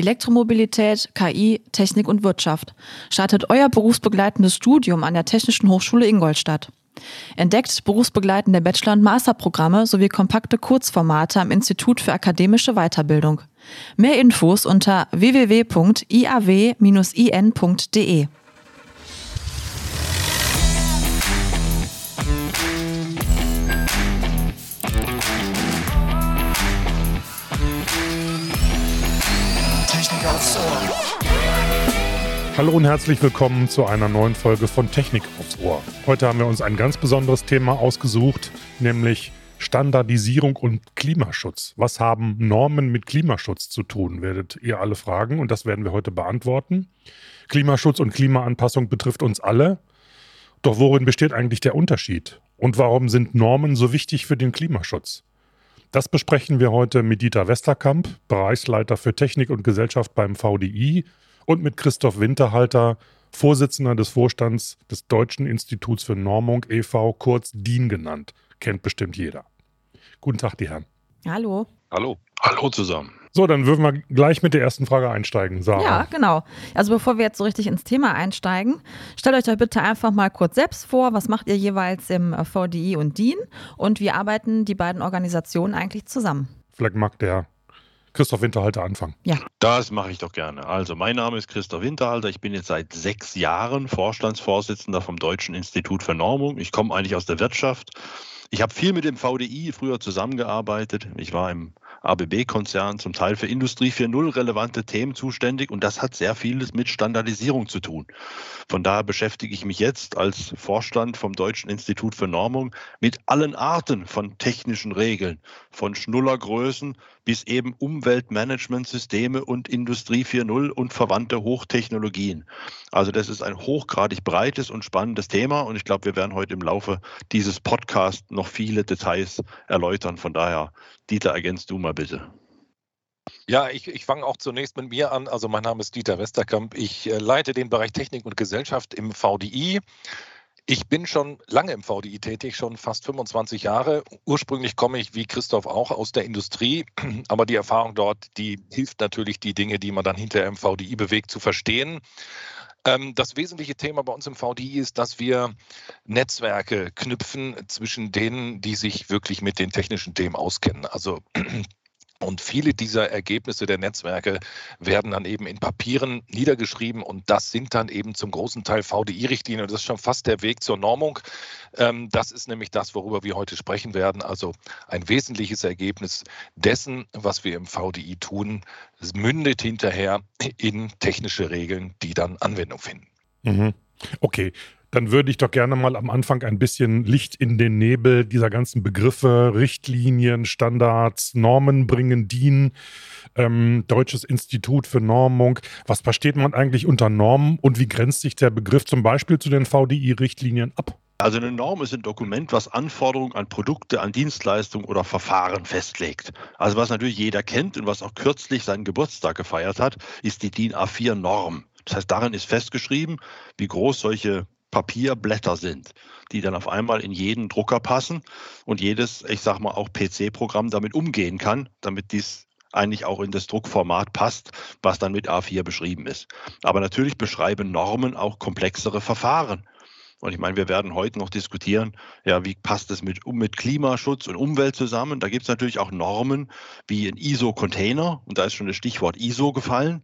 Elektromobilität, KI, Technik und Wirtschaft. Startet euer berufsbegleitendes Studium an der Technischen Hochschule Ingolstadt. Entdeckt berufsbegleitende Bachelor- und Masterprogramme sowie kompakte Kurzformate am Institut für akademische Weiterbildung. Mehr Infos unter www.iaw-in.de. Hallo und herzlich willkommen zu einer neuen Folge von Technik aufs Ohr. Heute haben wir uns ein ganz besonderes Thema ausgesucht, nämlich Standardisierung und Klimaschutz. Was haben Normen mit Klimaschutz zu tun, werdet ihr alle fragen und das werden wir heute beantworten. Klimaschutz und Klimaanpassung betrifft uns alle. Doch worin besteht eigentlich der Unterschied? Und warum sind Normen so wichtig für den Klimaschutz? Das besprechen wir heute mit Dieter Westerkamp, Bereichsleiter für Technik und Gesellschaft beim VDI und mit Christoph Winterhalter, Vorsitzender des Vorstands des Deutschen Instituts für Normung e.V., kurz DIN genannt. Kennt bestimmt jeder. Guten Tag, die Herren. Hallo. Hallo. Hallo zusammen. So, dann würden wir gleich mit der ersten Frage einsteigen, Sarah. Ja, genau. Also bevor wir jetzt so richtig ins Thema einsteigen, stellt euch doch bitte einfach mal kurz selbst vor, was macht ihr jeweils im äh, VDI und DIN und wie arbeiten die beiden Organisationen eigentlich zusammen? Vielleicht mag der Christoph Winterhalter anfangen. Ja. Das mache ich doch gerne. Also, mein Name ist Christoph Winterhalter. Ich bin jetzt seit sechs Jahren Vorstandsvorsitzender vom Deutschen Institut für Normung. Ich komme eigentlich aus der Wirtschaft. Ich habe viel mit dem VDI früher zusammengearbeitet. Ich war im ABB-Konzern zum Teil für Industrie 4.0 relevante Themen zuständig und das hat sehr vieles mit Standardisierung zu tun. Von daher beschäftige ich mich jetzt als Vorstand vom Deutschen Institut für Normung mit allen Arten von technischen Regeln, von Schnullergrößen bis eben Umweltmanagementsysteme und Industrie 4.0 und verwandte Hochtechnologien. Also das ist ein hochgradig breites und spannendes Thema und ich glaube, wir werden heute im Laufe dieses Podcasts noch viele Details erläutern. Von daher, Dieter, ergänzt du mal bitte. Ja, ich, ich fange auch zunächst mit mir an. Also mein Name ist Dieter Westerkamp. Ich äh, leite den Bereich Technik und Gesellschaft im VDI. Ich bin schon lange im VDI tätig, schon fast 25 Jahre. Ursprünglich komme ich, wie Christoph auch, aus der Industrie, aber die Erfahrung dort, die hilft natürlich, die Dinge, die man dann hinterher im VDI bewegt, zu verstehen. Ähm, das wesentliche Thema bei uns im VDI ist, dass wir Netzwerke knüpfen zwischen denen, die sich wirklich mit den technischen Themen auskennen. Also und viele dieser Ergebnisse der Netzwerke werden dann eben in Papieren niedergeschrieben und das sind dann eben zum großen Teil VDI-Richtlinien das ist schon fast der Weg zur Normung. Ähm, das ist nämlich das, worüber wir heute sprechen werden. Also ein wesentliches Ergebnis dessen, was wir im VDI tun, mündet hinterher in technische Regeln, die dann Anwendung finden. Mhm. Okay, dann würde ich doch gerne mal am Anfang ein bisschen Licht in den Nebel dieser ganzen Begriffe, Richtlinien, Standards, Normen bringen, dienen. Ähm, Deutsches Institut für Normung. Was versteht man eigentlich unter Normen und wie grenzt sich der Begriff zum Beispiel zu den VDI-Richtlinien ab? Also eine Norm ist ein Dokument, was Anforderungen an Produkte, an Dienstleistungen oder Verfahren festlegt. Also was natürlich jeder kennt und was auch kürzlich seinen Geburtstag gefeiert hat, ist die DIN A4-Norm. Das heißt, darin ist festgeschrieben, wie groß solche Papierblätter sind, die dann auf einmal in jeden Drucker passen und jedes, ich sag mal, auch PC-Programm damit umgehen kann, damit dies eigentlich auch in das Druckformat passt, was dann mit A4 beschrieben ist. Aber natürlich beschreiben Normen auch komplexere Verfahren. Und ich meine, wir werden heute noch diskutieren, ja, wie passt es mit, mit Klimaschutz und Umwelt zusammen? Da gibt es natürlich auch Normen wie ein ISO-Container, und da ist schon das Stichwort ISO gefallen.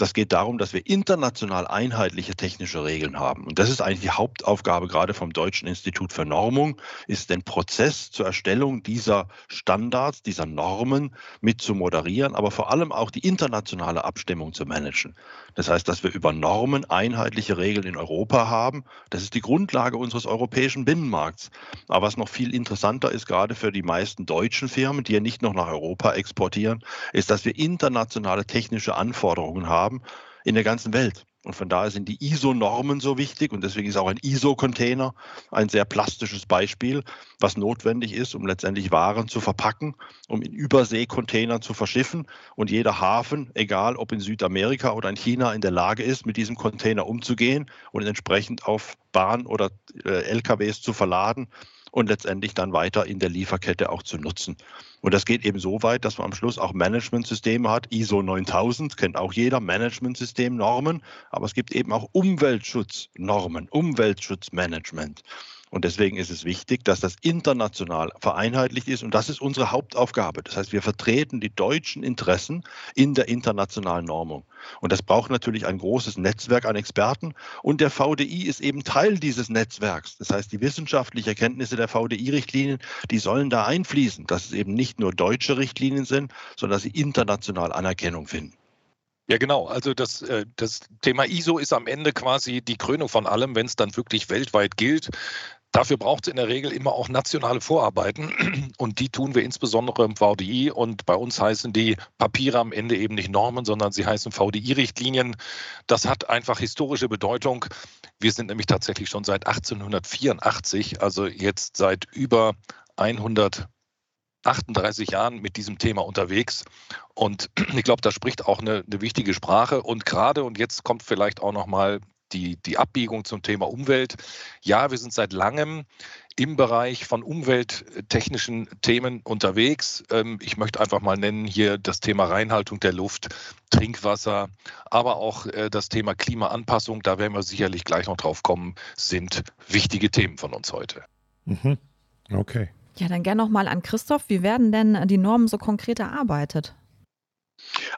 Das geht darum, dass wir international einheitliche technische Regeln haben. Und das ist eigentlich die Hauptaufgabe gerade vom Deutschen Institut für Normung, ist den Prozess zur Erstellung dieser Standards, dieser Normen mit zu moderieren, aber vor allem auch die internationale Abstimmung zu managen. Das heißt, dass wir über Normen einheitliche Regeln in Europa haben. Das ist die Grundlage unseres europäischen Binnenmarkts. Aber was noch viel interessanter ist, gerade für die meisten deutschen Firmen, die ja nicht noch nach Europa exportieren, ist, dass wir internationale technische Anforderungen haben in der ganzen Welt. Und von daher sind die ISO-Normen so wichtig und deswegen ist auch ein ISO-Container ein sehr plastisches Beispiel, was notwendig ist, um letztendlich Waren zu verpacken, um in Überseekontainern zu verschiffen und jeder Hafen, egal ob in Südamerika oder in China, in der Lage ist, mit diesem Container umzugehen und entsprechend auf Bahn oder äh, LKWs zu verladen und letztendlich dann weiter in der Lieferkette auch zu nutzen. Und das geht eben so weit, dass man am Schluss auch Managementsysteme hat. ISO 9000 kennt auch jeder, Managementsystem-Normen. Aber es gibt eben auch Umweltschutznormen, Umweltschutzmanagement. Und deswegen ist es wichtig, dass das international vereinheitlicht ist. Und das ist unsere Hauptaufgabe. Das heißt, wir vertreten die deutschen Interessen in der internationalen Normung. Und das braucht natürlich ein großes Netzwerk an Experten. Und der VDI ist eben Teil dieses Netzwerks. Das heißt, die wissenschaftlichen Erkenntnisse der VDI-Richtlinien, die sollen da einfließen, dass es eben nicht nur deutsche Richtlinien sind, sondern dass sie international Anerkennung finden. Ja, genau. Also das, äh, das Thema ISO ist am Ende quasi die Krönung von allem, wenn es dann wirklich weltweit gilt. Dafür braucht es in der Regel immer auch nationale Vorarbeiten und die tun wir insbesondere im VDI und bei uns heißen die Papiere am Ende eben nicht Normen, sondern sie heißen VDI-Richtlinien. Das hat einfach historische Bedeutung. Wir sind nämlich tatsächlich schon seit 1884, also jetzt seit über 138 Jahren mit diesem Thema unterwegs. Und ich glaube, da spricht auch eine, eine wichtige Sprache. Und gerade, und jetzt kommt vielleicht auch nochmal die, die Abbiegung zum Thema Umwelt. Ja, wir sind seit langem im Bereich von umwelttechnischen Themen unterwegs. Ähm, ich möchte einfach mal nennen hier das Thema Reinhaltung der Luft, Trinkwasser, aber auch äh, das Thema Klimaanpassung, da werden wir sicherlich gleich noch drauf kommen, sind wichtige Themen von uns heute. Mhm. Okay. Ja, dann gerne nochmal an Christoph. Wie werden denn die Normen so konkret erarbeitet?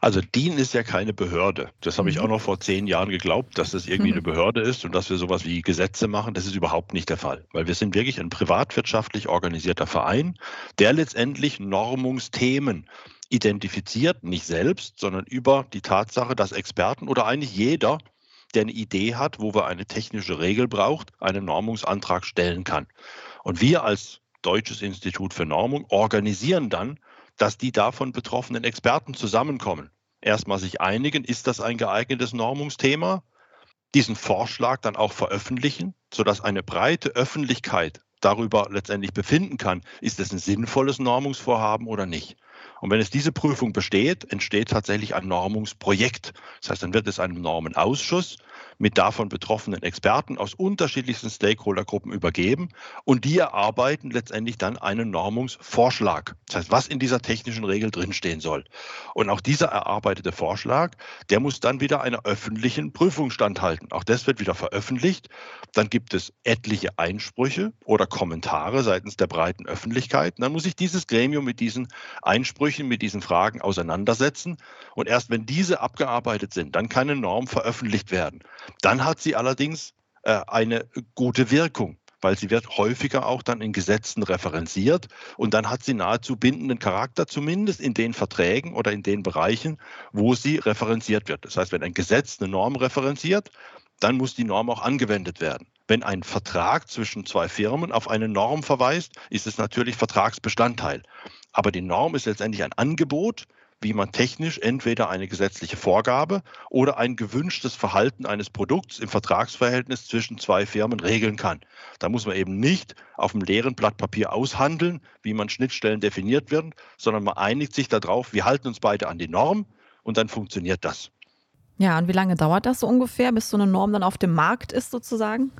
Also DIN ist ja keine Behörde. Das habe ich auch mhm. noch vor zehn Jahren geglaubt, dass das irgendwie eine mhm. Behörde ist und dass wir sowas wie Gesetze machen. Das ist überhaupt nicht der Fall, weil wir sind wirklich ein privatwirtschaftlich organisierter Verein, der letztendlich Normungsthemen identifiziert, nicht selbst, sondern über die Tatsache, dass Experten oder eigentlich jeder, der eine Idee hat, wo wir eine technische Regel braucht, einen Normungsantrag stellen kann. Und wir als Deutsches Institut für Normung organisieren dann dass die davon betroffenen Experten zusammenkommen. Erstmal sich einigen, ist das ein geeignetes Normungsthema? Diesen Vorschlag dann auch veröffentlichen, sodass eine breite Öffentlichkeit darüber letztendlich befinden kann, ist es ein sinnvolles Normungsvorhaben oder nicht. Und wenn es diese Prüfung besteht, entsteht tatsächlich ein Normungsprojekt. Das heißt, dann wird es einem Normenausschuss mit davon betroffenen Experten aus unterschiedlichsten Stakeholdergruppen übergeben und die erarbeiten letztendlich dann einen Normungsvorschlag. Das heißt, was in dieser technischen Regel drinstehen soll. Und auch dieser erarbeitete Vorschlag, der muss dann wieder einer öffentlichen Prüfung standhalten. Auch das wird wieder veröffentlicht. Dann gibt es etliche Einsprüche oder Kommentare seitens der breiten Öffentlichkeit. Und dann muss sich dieses Gremium mit diesen Einsprüchen, mit diesen Fragen auseinandersetzen. Und erst wenn diese abgearbeitet sind, dann kann eine Norm veröffentlicht werden. Dann hat sie allerdings äh, eine gute Wirkung weil sie wird häufiger auch dann in Gesetzen referenziert und dann hat sie nahezu bindenden Charakter, zumindest in den Verträgen oder in den Bereichen, wo sie referenziert wird. Das heißt, wenn ein Gesetz eine Norm referenziert, dann muss die Norm auch angewendet werden. Wenn ein Vertrag zwischen zwei Firmen auf eine Norm verweist, ist es natürlich Vertragsbestandteil. Aber die Norm ist letztendlich ein Angebot, wie man technisch entweder eine gesetzliche Vorgabe oder ein gewünschtes Verhalten eines Produkts im Vertragsverhältnis zwischen zwei Firmen regeln kann. Da muss man eben nicht auf dem leeren Blatt Papier aushandeln, wie man Schnittstellen definiert werden, sondern man einigt sich darauf, wir halten uns beide an die Norm und dann funktioniert das. Ja, und wie lange dauert das so ungefähr, bis so eine Norm dann auf dem Markt ist sozusagen?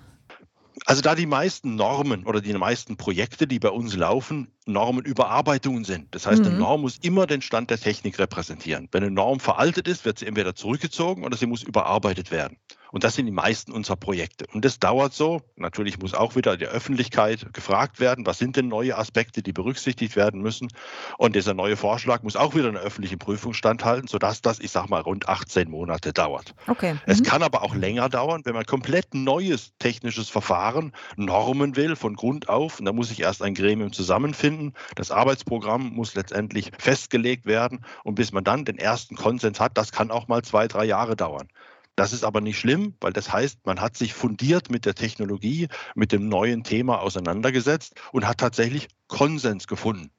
Also da die meisten Normen oder die meisten Projekte, die bei uns laufen, Normenüberarbeitungen sind. Das heißt, mhm. eine Norm muss immer den Stand der Technik repräsentieren. Wenn eine Norm veraltet ist, wird sie entweder zurückgezogen oder sie muss überarbeitet werden. Und das sind die meisten unserer Projekte. Und das dauert so. Natürlich muss auch wieder die Öffentlichkeit gefragt werden, was sind denn neue Aspekte, die berücksichtigt werden müssen. Und dieser neue Vorschlag muss auch wieder einer öffentlichen Prüfung standhalten, sodass das, ich sage mal, rund 18 Monate dauert. Okay. Es mhm. kann aber auch länger dauern, wenn man komplett neues technisches Verfahren, Normen will, von Grund auf. Und da muss sich erst ein Gremium zusammenfinden. Das Arbeitsprogramm muss letztendlich festgelegt werden. Und bis man dann den ersten Konsens hat, das kann auch mal zwei, drei Jahre dauern. Das ist aber nicht schlimm, weil das heißt, man hat sich fundiert mit der Technologie, mit dem neuen Thema auseinandergesetzt und hat tatsächlich Konsens gefunden.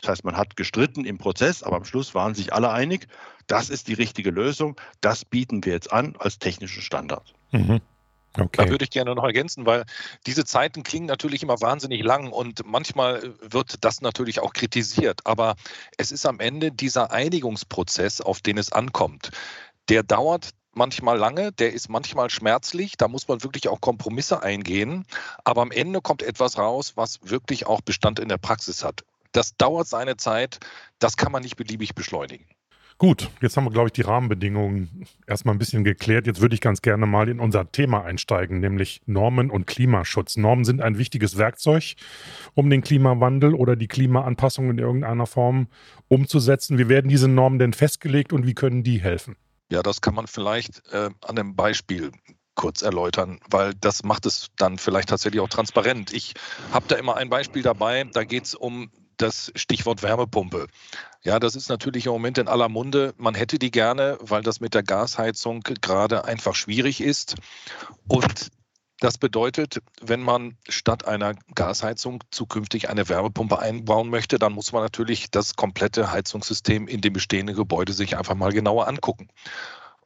Das heißt, man hat gestritten im Prozess, aber am Schluss waren sich alle einig, das ist die richtige Lösung, das bieten wir jetzt an als technischen Standard. Mhm. Okay. Da würde ich gerne noch ergänzen, weil diese Zeiten klingen natürlich immer wahnsinnig lang und manchmal wird das natürlich auch kritisiert. Aber es ist am Ende dieser Einigungsprozess, auf den es ankommt. Der dauert manchmal lange, der ist manchmal schmerzlich, da muss man wirklich auch Kompromisse eingehen, aber am Ende kommt etwas raus, was wirklich auch Bestand in der Praxis hat. Das dauert seine Zeit, das kann man nicht beliebig beschleunigen. Gut, jetzt haben wir, glaube ich, die Rahmenbedingungen erstmal ein bisschen geklärt. Jetzt würde ich ganz gerne mal in unser Thema einsteigen, nämlich Normen und Klimaschutz. Normen sind ein wichtiges Werkzeug, um den Klimawandel oder die Klimaanpassung in irgendeiner Form umzusetzen. Wie werden diese Normen denn festgelegt und wie können die helfen? Ja, das kann man vielleicht äh, an einem Beispiel kurz erläutern, weil das macht es dann vielleicht tatsächlich auch transparent. Ich habe da immer ein Beispiel dabei, da geht es um das Stichwort Wärmepumpe. Ja, das ist natürlich im Moment in aller Munde. Man hätte die gerne, weil das mit der Gasheizung gerade einfach schwierig ist. Und das bedeutet, wenn man statt einer Gasheizung zukünftig eine Wärmepumpe einbauen möchte, dann muss man natürlich das komplette Heizungssystem in dem bestehenden Gebäude sich einfach mal genauer angucken.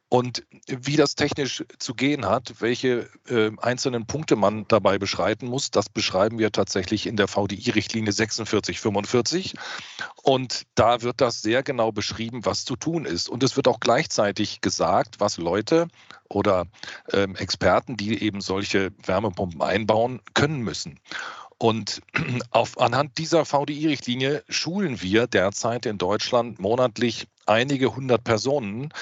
Und wie das technisch zu gehen hat, welche äh, einzelnen Punkte man dabei beschreiten muss, das beschreiben wir tatsächlich in der VDI-Richtlinie 4645. Und da wird das sehr genau beschrieben, was zu tun ist. Und es wird auch gleichzeitig gesagt, was Leute oder ähm, Experten, die eben solche Wärmepumpen einbauen, können müssen. Und auf, anhand dieser VDI-Richtlinie schulen wir derzeit in Deutschland monatlich einige hundert Personen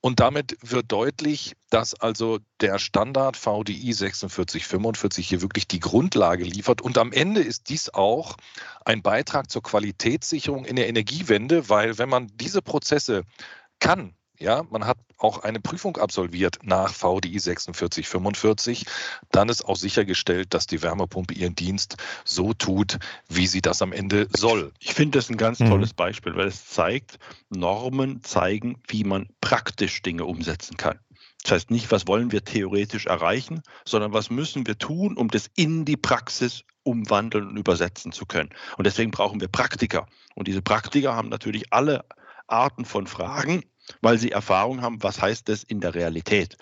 und damit wird deutlich, dass also der Standard VDI 4645 hier wirklich die Grundlage liefert. Und am Ende ist dies auch ein Beitrag zur Qualitätssicherung in der Energiewende, weil wenn man diese Prozesse kann, ja, man hat auch eine Prüfung absolviert nach VDI 4645. Dann ist auch sichergestellt, dass die Wärmepumpe ihren Dienst so tut, wie sie das am Ende soll. Ich finde das ein ganz mhm. tolles Beispiel, weil es zeigt, Normen zeigen, wie man praktisch Dinge umsetzen kann. Das heißt nicht, was wollen wir theoretisch erreichen, sondern was müssen wir tun, um das in die Praxis umwandeln und übersetzen zu können. Und deswegen brauchen wir Praktiker. Und diese Praktiker haben natürlich alle Arten von Fragen, weil sie Erfahrung haben, was heißt das in der Realität.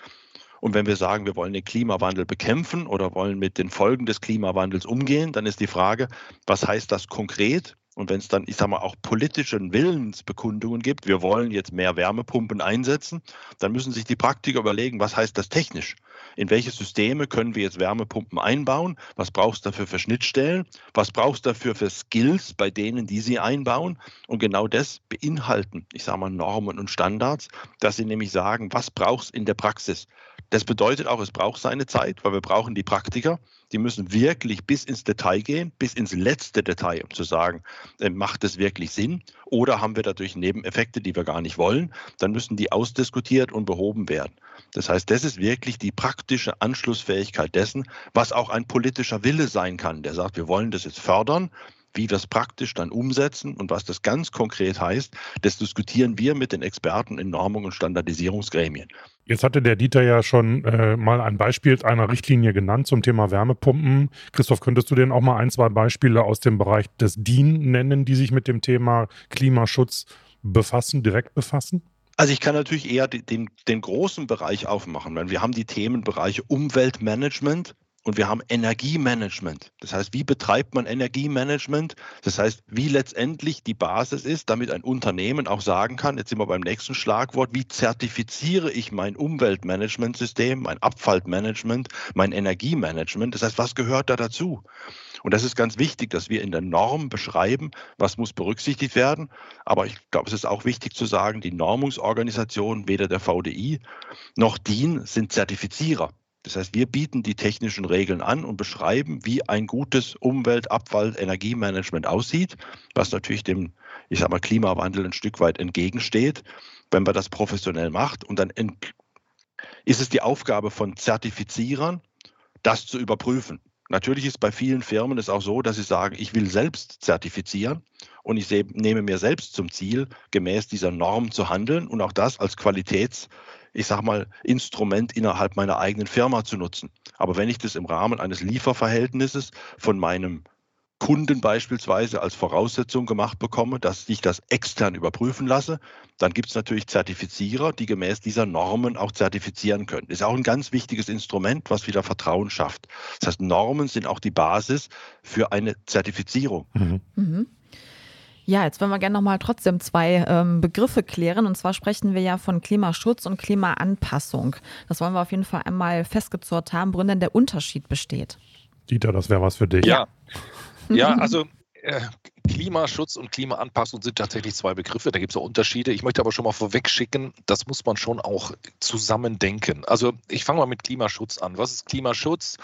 Und wenn wir sagen, wir wollen den Klimawandel bekämpfen oder wollen mit den Folgen des Klimawandels umgehen, dann ist die Frage, was heißt das konkret? Und wenn es dann, ich sage mal, auch politische Willensbekundungen gibt, wir wollen jetzt mehr Wärmepumpen einsetzen, dann müssen sich die Praktiker überlegen, was heißt das technisch? In welche Systeme können wir jetzt Wärmepumpen einbauen? Was brauchst du dafür für Schnittstellen? Was brauchst du dafür für Skills bei denen, die sie einbauen? Und genau das beinhalten, ich sage mal, Normen und Standards, dass sie nämlich sagen, was brauchst in der Praxis? Das bedeutet auch, es braucht seine Zeit, weil wir brauchen die Praktiker. Die müssen wirklich bis ins Detail gehen, bis ins letzte Detail, um zu sagen, macht es wirklich Sinn? Oder haben wir dadurch Nebeneffekte, die wir gar nicht wollen? Dann müssen die ausdiskutiert und behoben werden. Das heißt, das ist wirklich die praktische Anschlussfähigkeit dessen, was auch ein politischer Wille sein kann, der sagt, wir wollen das jetzt fördern, wie wir es praktisch dann umsetzen und was das ganz konkret heißt, das diskutieren wir mit den Experten in Normung und Standardisierungsgremien. Jetzt hatte der Dieter ja schon äh, mal ein Beispiel einer Richtlinie genannt zum Thema Wärmepumpen. Christoph, könntest du denn auch mal ein, zwei Beispiele aus dem Bereich des DIN nennen, die sich mit dem Thema Klimaschutz befassen, direkt befassen? Also ich kann natürlich eher den, den großen Bereich aufmachen, weil wir haben die Themenbereiche Umweltmanagement, und wir haben Energiemanagement. Das heißt, wie betreibt man Energiemanagement? Das heißt, wie letztendlich die Basis ist, damit ein Unternehmen auch sagen kann, jetzt sind wir beim nächsten Schlagwort, wie zertifiziere ich mein Umweltmanagementsystem, mein Abfallmanagement, mein Energiemanagement? Das heißt, was gehört da dazu? Und das ist ganz wichtig, dass wir in der Norm beschreiben, was muss berücksichtigt werden. Aber ich glaube, es ist auch wichtig zu sagen, die Normungsorganisationen, weder der VDI noch DIN, sind Zertifizierer. Das heißt, wir bieten die technischen Regeln an und beschreiben, wie ein gutes Umwelt-, Abfall-, Energiemanagement aussieht, was natürlich dem, ich sag mal, Klimawandel ein Stück weit entgegensteht, wenn man das professionell macht. Und dann ist es die Aufgabe von Zertifizierern, das zu überprüfen. Natürlich ist bei vielen Firmen es auch so, dass sie sagen, ich will selbst zertifizieren und ich nehme mir selbst zum Ziel, gemäß dieser Norm zu handeln und auch das als Qualitäts- ich sage mal, Instrument innerhalb meiner eigenen Firma zu nutzen. Aber wenn ich das im Rahmen eines Lieferverhältnisses von meinem Kunden beispielsweise als Voraussetzung gemacht bekomme, dass ich das extern überprüfen lasse, dann gibt es natürlich Zertifizierer, die gemäß dieser Normen auch zertifizieren können. Das ist auch ein ganz wichtiges Instrument, was wieder Vertrauen schafft. Das heißt, Normen sind auch die Basis für eine Zertifizierung. Mhm. Mhm. Ja, jetzt wollen wir gerne nochmal trotzdem zwei ähm, Begriffe klären. Und zwar sprechen wir ja von Klimaschutz und Klimaanpassung. Das wollen wir auf jeden Fall einmal festgezurrt haben, worin denn der Unterschied besteht. Dieter, das wäre was für dich. Ja, ja also äh, Klimaschutz und Klimaanpassung sind tatsächlich zwei Begriffe, da gibt es auch Unterschiede. Ich möchte aber schon mal vorweg schicken, das muss man schon auch zusammen denken. Also ich fange mal mit Klimaschutz an. Was ist Klimaschutz?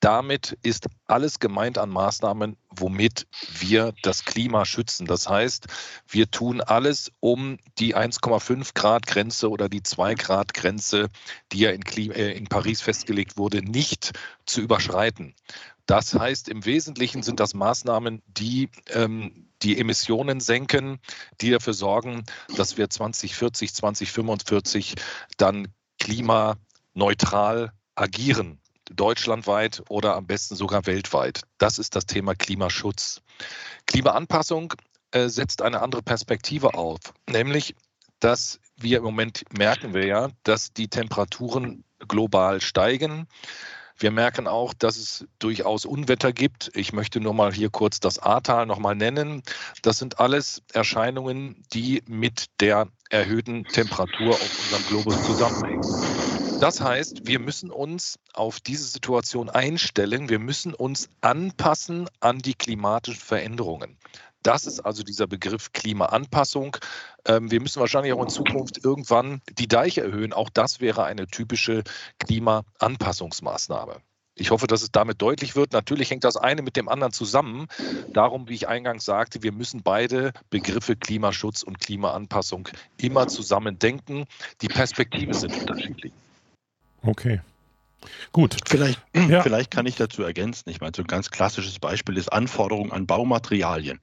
Damit ist alles gemeint an Maßnahmen, womit wir das Klima schützen. Das heißt, wir tun alles, um die 1,5 Grad Grenze oder die 2 Grad Grenze, die ja in, Klima, äh, in Paris festgelegt wurde, nicht zu überschreiten. Das heißt, im Wesentlichen sind das Maßnahmen, die ähm, die Emissionen senken, die dafür sorgen, dass wir 2040, 2045 dann klimaneutral agieren, deutschlandweit oder am besten sogar weltweit. Das ist das Thema Klimaschutz. Klimaanpassung äh, setzt eine andere Perspektive auf, nämlich dass wir im Moment merken wir ja, dass die Temperaturen global steigen. Wir merken auch, dass es durchaus Unwetter gibt. Ich möchte nur mal hier kurz das Ahrtal nochmal nennen. Das sind alles Erscheinungen, die mit der erhöhten Temperatur auf unserem Globus zusammenhängen. Das heißt, wir müssen uns auf diese Situation einstellen. Wir müssen uns anpassen an die klimatischen Veränderungen. Das ist also dieser Begriff Klimaanpassung. Ähm, wir müssen wahrscheinlich auch in Zukunft irgendwann die Deiche erhöhen. Auch das wäre eine typische Klimaanpassungsmaßnahme. Ich hoffe, dass es damit deutlich wird. Natürlich hängt das eine mit dem anderen zusammen. Darum, wie ich eingangs sagte, wir müssen beide Begriffe Klimaschutz und Klimaanpassung immer zusammen denken. Die Perspektive sind unterschiedlich. Okay. Gut. Vielleicht, ja. vielleicht kann ich dazu ergänzen. Ich meine, so ein ganz klassisches Beispiel ist Anforderungen an Baumaterialien.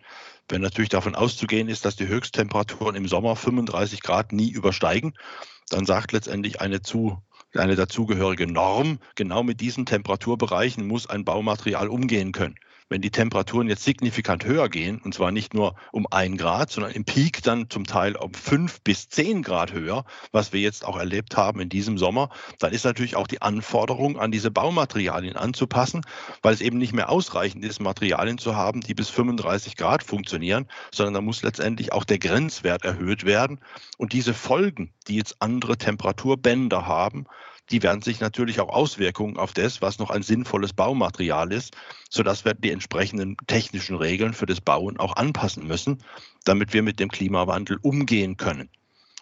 Wenn natürlich davon auszugehen ist, dass die Höchsttemperaturen im Sommer 35 Grad nie übersteigen, dann sagt letztendlich eine zu eine dazugehörige Norm, genau mit diesen Temperaturbereichen muss ein Baumaterial umgehen können wenn die Temperaturen jetzt signifikant höher gehen, und zwar nicht nur um ein Grad, sondern im Peak dann zum Teil um fünf bis zehn Grad höher, was wir jetzt auch erlebt haben in diesem Sommer, dann ist natürlich auch die Anforderung an diese Baumaterialien anzupassen, weil es eben nicht mehr ausreichend ist, Materialien zu haben, die bis 35 Grad funktionieren, sondern da muss letztendlich auch der Grenzwert erhöht werden. Und diese Folgen, die jetzt andere Temperaturbänder haben, die werden sich natürlich auch Auswirkungen auf das, was noch ein sinnvolles Baumaterial ist, sodass wir die entsprechenden technischen Regeln für das Bauen auch anpassen müssen, damit wir mit dem Klimawandel umgehen können.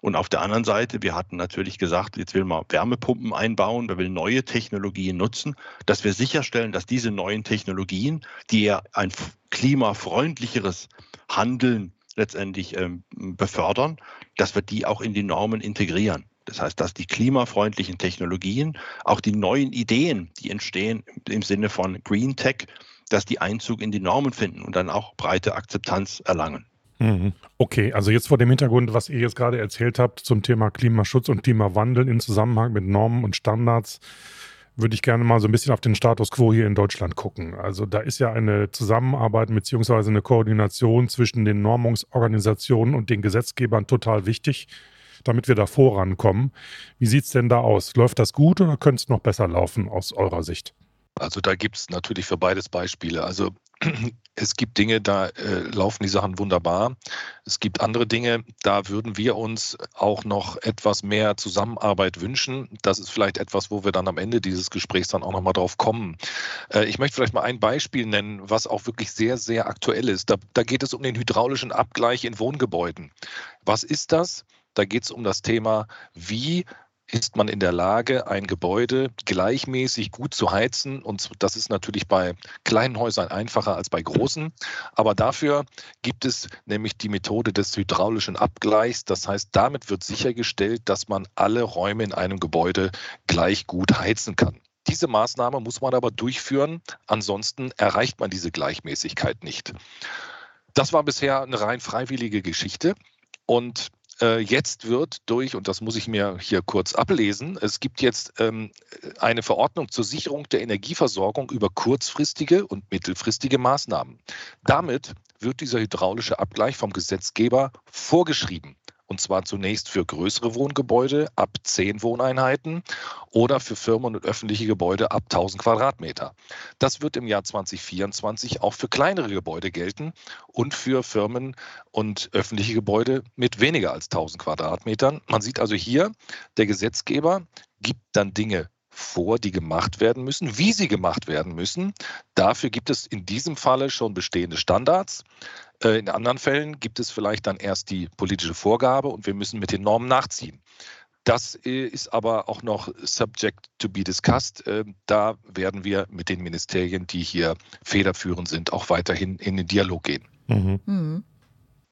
Und auf der anderen Seite, wir hatten natürlich gesagt, jetzt will man Wärmepumpen einbauen, wir will neue Technologien nutzen, dass wir sicherstellen, dass diese neuen Technologien, die ja ein klimafreundlicheres Handeln letztendlich ähm, befördern, dass wir die auch in die Normen integrieren. Das heißt, dass die klimafreundlichen Technologien, auch die neuen Ideen, die entstehen im Sinne von Green Tech, dass die Einzug in die Normen finden und dann auch breite Akzeptanz erlangen. Mhm. Okay, also jetzt vor dem Hintergrund, was ihr jetzt gerade erzählt habt zum Thema Klimaschutz und Klimawandel in Zusammenhang mit Normen und Standards, würde ich gerne mal so ein bisschen auf den Status quo hier in Deutschland gucken. Also da ist ja eine Zusammenarbeit bzw. eine Koordination zwischen den Normungsorganisationen und den Gesetzgebern total wichtig damit wir da vorankommen. Wie sieht es denn da aus? Läuft das gut oder könnte es noch besser laufen aus eurer Sicht? Also da gibt es natürlich für beides Beispiele. Also es gibt Dinge, da äh, laufen die Sachen wunderbar. Es gibt andere Dinge, da würden wir uns auch noch etwas mehr Zusammenarbeit wünschen. Das ist vielleicht etwas, wo wir dann am Ende dieses Gesprächs dann auch nochmal drauf kommen. Äh, ich möchte vielleicht mal ein Beispiel nennen, was auch wirklich sehr, sehr aktuell ist. Da, da geht es um den hydraulischen Abgleich in Wohngebäuden. Was ist das? Da geht es um das Thema, wie ist man in der Lage, ein Gebäude gleichmäßig gut zu heizen. Und das ist natürlich bei kleinen Häusern einfacher als bei großen. Aber dafür gibt es nämlich die Methode des hydraulischen Abgleichs. Das heißt, damit wird sichergestellt, dass man alle Räume in einem Gebäude gleich gut heizen kann. Diese Maßnahme muss man aber durchführen. Ansonsten erreicht man diese Gleichmäßigkeit nicht. Das war bisher eine rein freiwillige Geschichte. Und äh, jetzt wird durch, und das muss ich mir hier kurz ablesen, es gibt jetzt ähm, eine Verordnung zur Sicherung der Energieversorgung über kurzfristige und mittelfristige Maßnahmen. Damit wird dieser hydraulische Abgleich vom Gesetzgeber vorgeschrieben. Und zwar zunächst für größere Wohngebäude ab 10 Wohneinheiten oder für Firmen und öffentliche Gebäude ab 1000 Quadratmeter. Das wird im Jahr 2024 auch für kleinere Gebäude gelten und für Firmen und öffentliche Gebäude mit weniger als 1000 Quadratmetern. Man sieht also hier, der Gesetzgeber gibt dann Dinge vor, die gemacht werden müssen, wie sie gemacht werden müssen. Dafür gibt es in diesem Falle schon bestehende Standards. Äh, in anderen Fällen gibt es vielleicht dann erst die politische Vorgabe und wir müssen mit den Normen nachziehen. Das äh, ist aber auch noch subject to be discussed. Äh, da werden wir mit den Ministerien, die hier federführend sind, auch weiterhin in den Dialog gehen. Mhm. Mhm.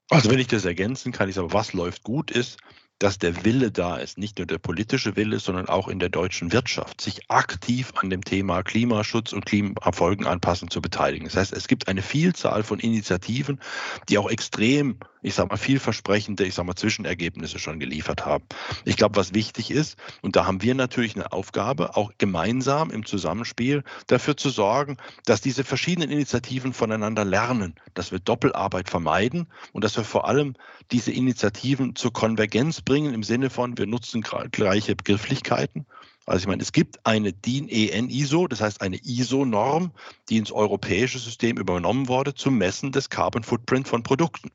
Also wenn ich das ergänzen kann, ich sage, was läuft gut ist, dass der Wille da ist, nicht nur der politische Wille, sondern auch in der deutschen Wirtschaft, sich aktiv an dem Thema Klimaschutz und Klimafolgenanpassung zu beteiligen. Das heißt, es gibt eine Vielzahl von Initiativen, die auch extrem ich sage mal, vielversprechende, ich sage mal, Zwischenergebnisse schon geliefert haben. Ich glaube, was wichtig ist, und da haben wir natürlich eine Aufgabe, auch gemeinsam im Zusammenspiel dafür zu sorgen, dass diese verschiedenen Initiativen voneinander lernen, dass wir Doppelarbeit vermeiden und dass wir vor allem diese Initiativen zur Konvergenz bringen im Sinne von, wir nutzen gleiche Begrifflichkeiten. Also ich meine, es gibt eine DIN EN ISO, das heißt eine ISO-Norm, die ins europäische System übernommen wurde zum Messen des Carbon Footprint von Produkten.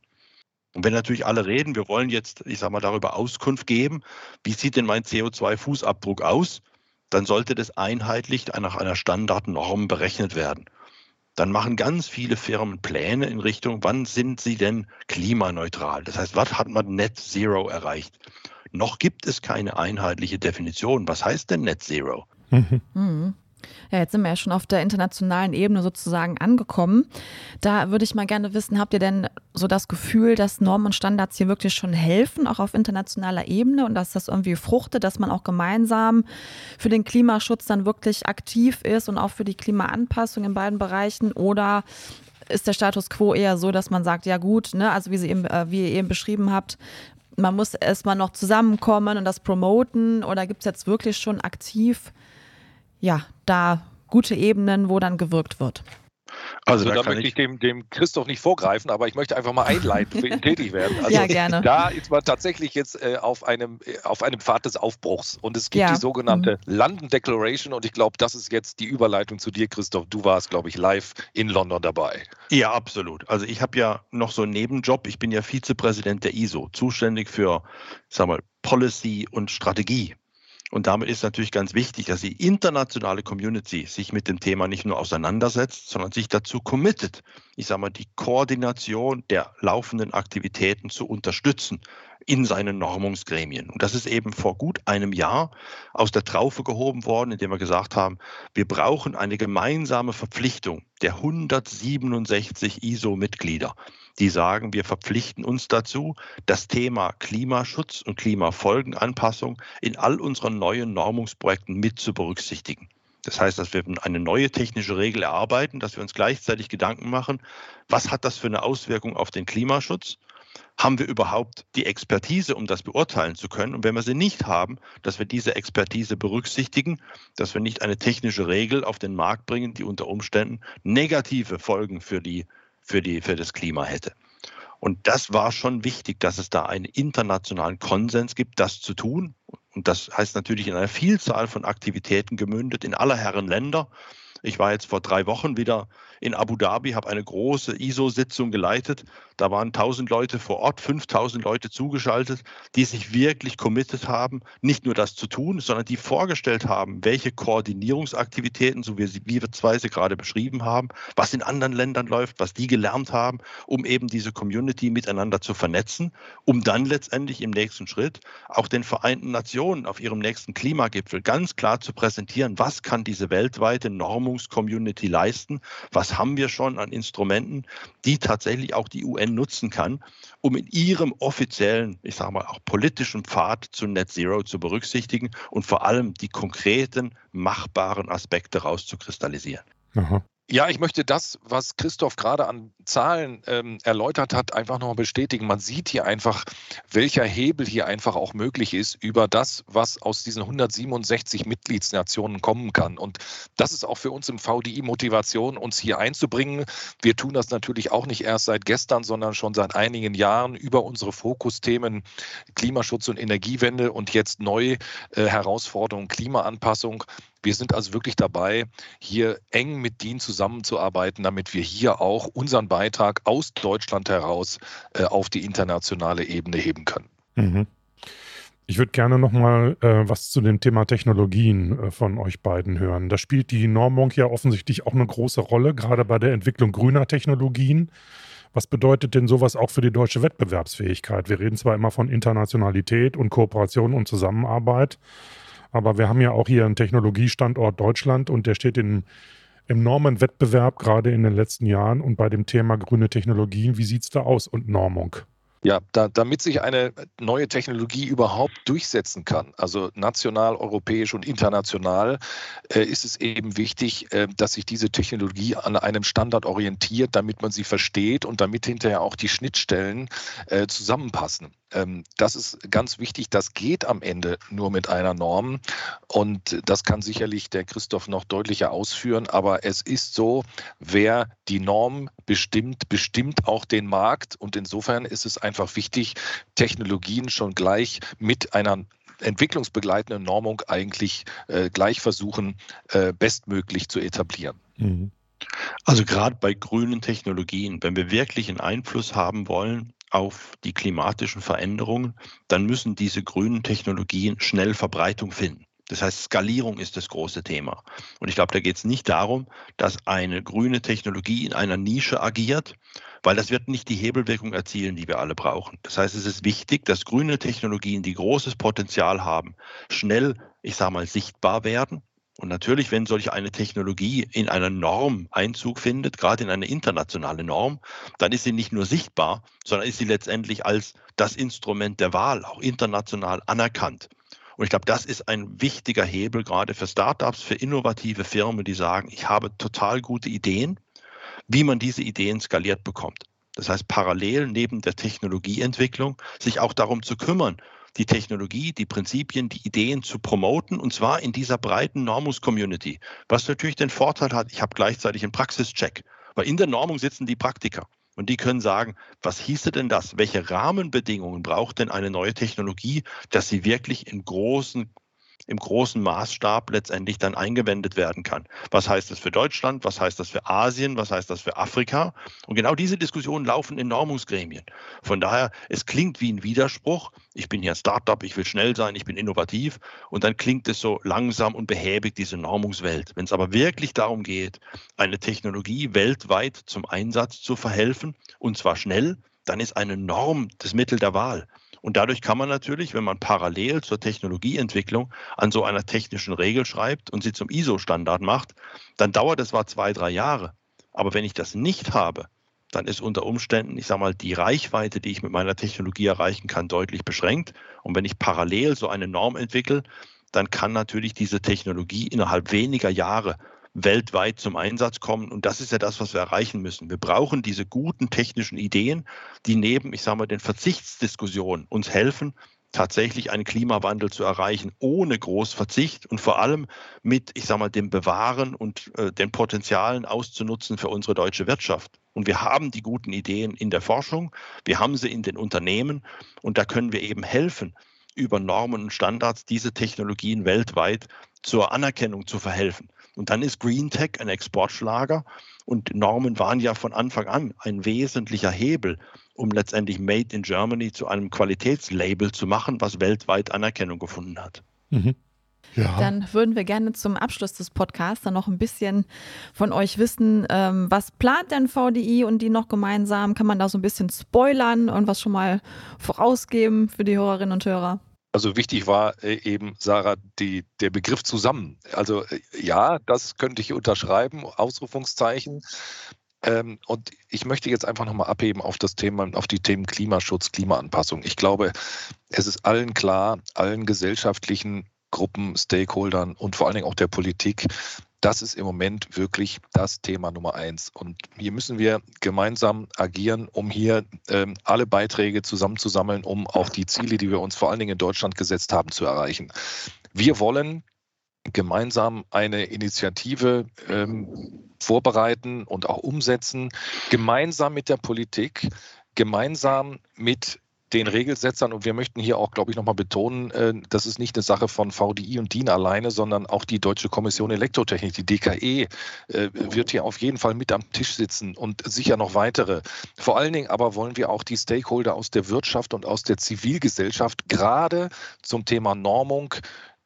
Und wenn natürlich alle reden, wir wollen jetzt, ich sage mal, darüber Auskunft geben, wie sieht denn mein CO2-Fußabdruck aus, dann sollte das einheitlich nach einer Standardnorm berechnet werden. Dann machen ganz viele Firmen Pläne in Richtung, wann sind sie denn klimaneutral? Das heißt, was hat man Net Zero erreicht? Noch gibt es keine einheitliche Definition. Was heißt denn Net Zero? Mhm. Ja, jetzt sind wir ja schon auf der internationalen Ebene sozusagen angekommen. Da würde ich mal gerne wissen, habt ihr denn so das Gefühl, dass Normen und Standards hier wirklich schon helfen, auch auf internationaler Ebene und dass das irgendwie fruchtet, dass man auch gemeinsam für den Klimaschutz dann wirklich aktiv ist und auch für die Klimaanpassung in beiden Bereichen? Oder ist der Status quo eher so, dass man sagt, ja gut, ne, also wie, Sie eben, äh, wie ihr eben beschrieben habt, man muss erstmal noch zusammenkommen und das promoten oder gibt es jetzt wirklich schon aktiv ja, da gute Ebenen, wo dann gewirkt wird. Also, also da, da möchte ich dem, dem Christoph nicht vorgreifen, aber ich möchte einfach mal einleiten für ihn tätig werden. Also ja, gerne. Da ist man tatsächlich jetzt äh, auf, einem, äh, auf einem Pfad des Aufbruchs und es gibt ja. die sogenannte mhm. London Declaration und ich glaube, das ist jetzt die Überleitung zu dir, Christoph. Du warst, glaube ich, live in London dabei. Ja, absolut. Also ich habe ja noch so einen Nebenjob. Ich bin ja Vizepräsident der ISO, zuständig für, sag mal, Policy und Strategie und damit ist natürlich ganz wichtig, dass die internationale Community sich mit dem Thema nicht nur auseinandersetzt, sondern sich dazu committet, ich sage mal, die Koordination der laufenden Aktivitäten zu unterstützen in seinen Normungsgremien. Und das ist eben vor gut einem Jahr aus der Traufe gehoben worden, indem wir gesagt haben, wir brauchen eine gemeinsame Verpflichtung der 167 ISO-Mitglieder die sagen, wir verpflichten uns dazu, das Thema Klimaschutz und Klimafolgenanpassung in all unseren neuen Normungsprojekten mit zu berücksichtigen. Das heißt, dass wir eine neue technische Regel erarbeiten, dass wir uns gleichzeitig Gedanken machen, was hat das für eine Auswirkung auf den Klimaschutz? Haben wir überhaupt die Expertise, um das beurteilen zu können? Und wenn wir sie nicht haben, dass wir diese Expertise berücksichtigen, dass wir nicht eine technische Regel auf den Markt bringen, die unter Umständen negative Folgen für die für, die, für das Klima hätte. Und das war schon wichtig, dass es da einen internationalen Konsens gibt, das zu tun. Und das heißt natürlich in einer Vielzahl von Aktivitäten gemündet in aller Herren Länder. Ich war jetzt vor drei Wochen wieder in Abu Dhabi, habe eine große ISO-Sitzung geleitet. Da waren 1000 Leute vor Ort, 5000 Leute zugeschaltet, die sich wirklich committed haben, nicht nur das zu tun, sondern die vorgestellt haben, welche Koordinierungsaktivitäten, so wie wir zwei sie gerade beschrieben haben, was in anderen Ländern läuft, was die gelernt haben, um eben diese Community miteinander zu vernetzen, um dann letztendlich im nächsten Schritt auch den Vereinten Nationen auf ihrem nächsten Klimagipfel ganz klar zu präsentieren, was kann diese weltweite Normungs-Community leisten, was was haben wir schon an Instrumenten, die tatsächlich auch die UN nutzen kann, um in ihrem offiziellen, ich sage mal auch politischen Pfad zu Net Zero zu berücksichtigen und vor allem die konkreten, machbaren Aspekte rauszukristallisieren. Aha. Ja, ich möchte das, was Christoph gerade an Zahlen ähm, erläutert hat, einfach nochmal bestätigen. Man sieht hier einfach, welcher Hebel hier einfach auch möglich ist über das, was aus diesen 167 Mitgliedsnationen kommen kann. Und das ist auch für uns im VDI Motivation, uns hier einzubringen. Wir tun das natürlich auch nicht erst seit gestern, sondern schon seit einigen Jahren über unsere Fokusthemen Klimaschutz und Energiewende und jetzt neu äh, Herausforderungen Klimaanpassung wir sind also wirklich dabei, hier eng mit DIN zusammenzuarbeiten, damit wir hier auch unseren Beitrag aus Deutschland heraus äh, auf die internationale Ebene heben können. Mhm. Ich würde gerne nochmal äh, was zu dem Thema Technologien äh, von euch beiden hören. Da spielt die Normung ja offensichtlich auch eine große Rolle, gerade bei der Entwicklung grüner Technologien. Was bedeutet denn sowas auch für die deutsche Wettbewerbsfähigkeit? Wir reden zwar immer von Internationalität und Kooperation und Zusammenarbeit, aber wir haben ja auch hier einen Technologiestandort Deutschland und der steht in enormen Wettbewerb, gerade in den letzten Jahren. Und bei dem Thema grüne Technologien, wie sieht es da aus und Normung? Ja, da, damit sich eine neue Technologie überhaupt durchsetzen kann, also national, europäisch und international, äh, ist es eben wichtig, äh, dass sich diese Technologie an einem Standard orientiert, damit man sie versteht und damit hinterher auch die Schnittstellen äh, zusammenpassen. Ähm, das ist ganz wichtig. Das geht am Ende nur mit einer Norm. Und das kann sicherlich der Christoph noch deutlicher ausführen. Aber es ist so, wer die Norm bestimmt, bestimmt auch den Markt. Und insofern ist es einfach wichtig, Technologien schon gleich mit einer entwicklungsbegleitenden Normung eigentlich äh, gleich versuchen, äh, bestmöglich zu etablieren. Mhm. Also gerade bei grünen Technologien, wenn wir wirklich einen Einfluss haben wollen auf die klimatischen Veränderungen, dann müssen diese grünen Technologien schnell Verbreitung finden. Das heißt, Skalierung ist das große Thema. Und ich glaube, da geht es nicht darum, dass eine grüne Technologie in einer Nische agiert, weil das wird nicht die Hebelwirkung erzielen, die wir alle brauchen. Das heißt, es ist wichtig, dass grüne Technologien, die großes Potenzial haben, schnell, ich sage mal, sichtbar werden und natürlich, wenn solch eine Technologie in einer Norm Einzug findet, gerade in eine internationale Norm, dann ist sie nicht nur sichtbar, sondern ist sie letztendlich als das Instrument der Wahl auch international anerkannt. Und ich glaube, das ist ein wichtiger Hebel gerade für Startups, für innovative Firmen, die sagen, ich habe total gute Ideen, wie man diese Ideen skaliert bekommt. Das heißt, parallel neben der Technologieentwicklung sich auch darum zu kümmern, die Technologie, die Prinzipien, die Ideen zu promoten und zwar in dieser breiten Normus-Community. Was natürlich den Vorteil hat, ich habe gleichzeitig einen Praxischeck, weil in der Normung sitzen die Praktiker. Und die können sagen, was hieße denn das? Welche Rahmenbedingungen braucht denn eine neue Technologie, dass sie wirklich in großen im großen Maßstab letztendlich dann eingewendet werden kann. Was heißt das für Deutschland? Was heißt das für Asien? Was heißt das für Afrika? Und genau diese Diskussionen laufen in Normungsgremien. Von daher, es klingt wie ein Widerspruch. Ich bin hier ein Startup, ich will schnell sein, ich bin innovativ. Und dann klingt es so langsam und behäbig, diese Normungswelt. Wenn es aber wirklich darum geht, eine Technologie weltweit zum Einsatz zu verhelfen, und zwar schnell, dann ist eine Norm das Mittel der Wahl. Und dadurch kann man natürlich, wenn man parallel zur Technologieentwicklung an so einer technischen Regel schreibt und sie zum ISO-Standard macht, dann dauert es zwar zwei, drei Jahre. Aber wenn ich das nicht habe, dann ist unter Umständen, ich sage mal, die Reichweite, die ich mit meiner Technologie erreichen kann, deutlich beschränkt. Und wenn ich parallel so eine Norm entwickle, dann kann natürlich diese Technologie innerhalb weniger Jahre weltweit zum Einsatz kommen. Und das ist ja das, was wir erreichen müssen. Wir brauchen diese guten technischen Ideen, die neben, ich sage mal, den Verzichtsdiskussionen uns helfen, tatsächlich einen Klimawandel zu erreichen, ohne Großverzicht und vor allem mit, ich sage mal, dem Bewahren und äh, den Potenzialen auszunutzen für unsere deutsche Wirtschaft. Und wir haben die guten Ideen in der Forschung, wir haben sie in den Unternehmen und da können wir eben helfen, über Normen und Standards diese Technologien weltweit zur Anerkennung zu verhelfen. Und dann ist Green Tech ein Exportschlager und Normen waren ja von Anfang an ein wesentlicher Hebel, um letztendlich Made in Germany zu einem Qualitätslabel zu machen, was weltweit Anerkennung gefunden hat. Mhm. Ja. Dann würden wir gerne zum Abschluss des Podcasts dann noch ein bisschen von euch wissen, ähm, was plant denn VDI und die noch gemeinsam? Kann man da so ein bisschen spoilern und was schon mal vorausgeben für die Hörerinnen und Hörer? Also wichtig war äh, eben, Sarah, die, der Begriff zusammen. Also äh, ja, das könnte ich unterschreiben, Ausrufungszeichen. Ähm, und ich möchte jetzt einfach nochmal abheben auf das Thema, auf die Themen Klimaschutz, Klimaanpassung. Ich glaube, es ist allen klar, allen gesellschaftlichen Gruppen, Stakeholdern und vor allen Dingen auch der Politik, Das ist im Moment wirklich das Thema Nummer eins. Und hier müssen wir gemeinsam agieren, um hier ähm, alle Beiträge zusammenzusammeln, um auch die Ziele, die wir uns vor allen Dingen in Deutschland gesetzt haben, zu erreichen. Wir wollen gemeinsam eine Initiative ähm, vorbereiten und auch umsetzen, gemeinsam mit der Politik, gemeinsam mit den Regelsetzern und wir möchten hier auch, glaube ich, nochmal betonen, äh, das ist nicht eine Sache von VDI und DIN alleine, sondern auch die Deutsche Kommission Elektrotechnik, die DKE, äh, wird hier auf jeden Fall mit am Tisch sitzen und sicher noch weitere. Vor allen Dingen aber wollen wir auch die Stakeholder aus der Wirtschaft und aus der Zivilgesellschaft gerade zum Thema Normung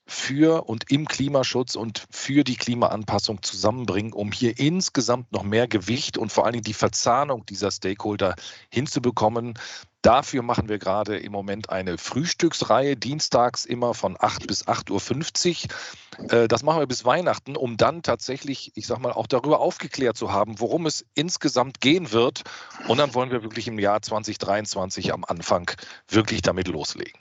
für und im Klimaschutz und für die Klimaanpassung zusammenbringen, um hier insgesamt noch mehr Gewicht und vor allen Dingen die Verzahnung dieser Stakeholder hinzubekommen. Dafür machen wir gerade im Moment eine Frühstücksreihe, dienstags immer von 8 bis 8.50 Uhr. Äh, das machen wir bis Weihnachten, um dann tatsächlich, ich sag mal, auch darüber aufgeklärt zu haben, worum es insgesamt gehen wird. Und dann wollen wir wirklich im Jahr 2023 am Anfang wirklich damit loslegen.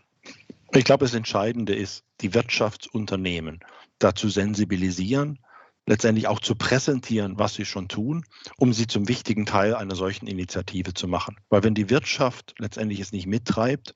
Ich glaube, das Entscheidende ist, die Wirtschaftsunternehmen dazu sensibilisieren, letztendlich auch zu präsentieren, was sie schon tun, um sie zum wichtigen Teil einer solchen Initiative zu machen. Weil wenn die Wirtschaft letztendlich es nicht mittreibt,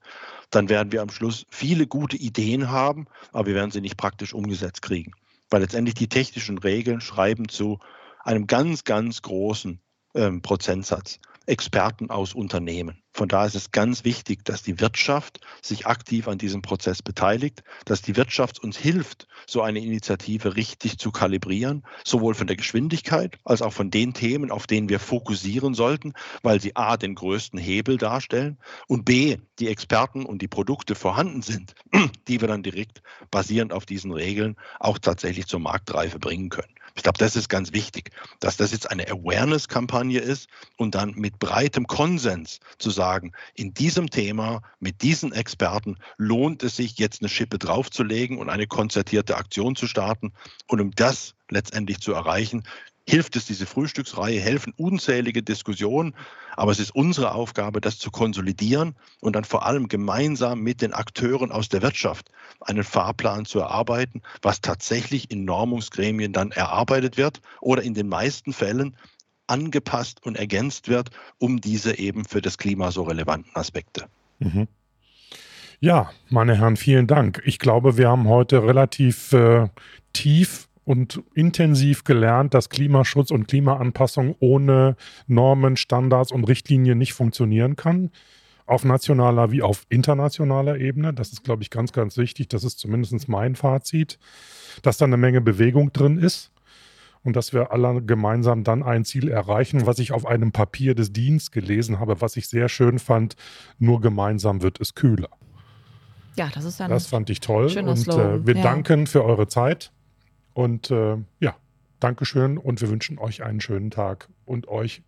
dann werden wir am Schluss viele gute Ideen haben, aber wir werden sie nicht praktisch umgesetzt kriegen. Weil letztendlich die technischen Regeln schreiben zu einem ganz, ganz großen ähm, Prozentsatz Experten aus Unternehmen. Von daher ist es ganz wichtig, dass die Wirtschaft sich aktiv an diesem Prozess beteiligt, dass die Wirtschaft uns hilft, so eine Initiative richtig zu kalibrieren, sowohl von der Geschwindigkeit als auch von den Themen, auf denen wir fokussieren sollten, weil sie a den größten Hebel darstellen und b die Experten und die Produkte vorhanden sind, die wir dann direkt basierend auf diesen Regeln auch tatsächlich zur Marktreife bringen können. Ich glaube, das ist ganz wichtig, dass das jetzt eine Awareness-Kampagne ist und dann mit breitem Konsens zu sagen, in diesem Thema, mit diesen Experten lohnt es sich, jetzt eine Schippe draufzulegen und eine konzertierte Aktion zu starten. Und um das letztendlich zu erreichen, hilft es diese Frühstücksreihe, helfen unzählige Diskussionen, aber es ist unsere Aufgabe, das zu konsolidieren und dann vor allem gemeinsam mit den Akteuren aus der Wirtschaft einen Fahrplan zu erarbeiten, was tatsächlich in Normungsgremien dann erarbeitet wird oder in den meisten Fällen angepasst und ergänzt wird, um diese eben für das Klima so relevanten Aspekte. Mhm. Ja, meine Herren, vielen Dank. Ich glaube, wir haben heute relativ äh, tief und intensiv gelernt, dass Klimaschutz und Klimaanpassung ohne Normen, Standards und Richtlinien nicht funktionieren kann. Auf nationaler wie auf internationaler Ebene. Das ist, glaube ich, ganz, ganz wichtig. Das ist zumindest mein Fazit, dass da eine Menge Bewegung drin ist und dass wir alle gemeinsam dann ein Ziel erreichen, was ich auf einem Papier des Dienstes gelesen habe, was ich sehr schön fand. Nur gemeinsam wird es kühler. Ja, das ist ein Das fand ich toll. Und äh, wir ja. danken für eure Zeit. Und äh, ja, Dankeschön und wir wünschen euch einen schönen Tag und euch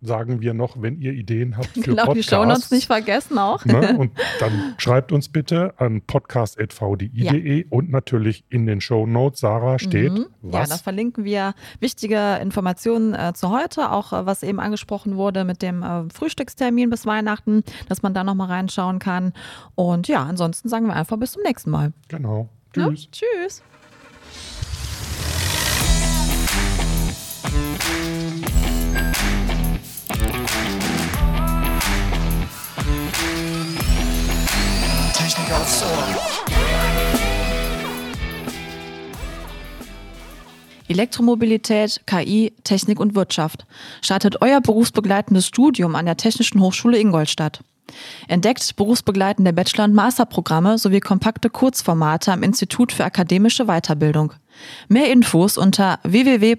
sagen wir noch, wenn ihr Ideen habt für genau, Podcasts. die Shownotes nicht vergessen auch. Ne? Und dann schreibt uns bitte an podcast.vdi.de ja. und natürlich in den Shownotes, Sarah, steht mhm. was? Ja, da verlinken wir wichtige Informationen äh, zu heute, auch äh, was eben angesprochen wurde mit dem äh, Frühstückstermin bis Weihnachten, dass man da nochmal reinschauen kann. Und ja, ansonsten sagen wir einfach bis zum nächsten Mal. Genau. Tschüss. Ja, tschüss. Technik aufs Ohr. Elektromobilität, KI, Technik und Wirtschaft. Startet euer berufsbegleitendes Studium an der Technischen Hochschule Ingolstadt. Entdeckt berufsbegleitende Bachelor- und Masterprogramme sowie kompakte Kurzformate am Institut für akademische Weiterbildung. Mehr Infos unter www.iaw-in.de.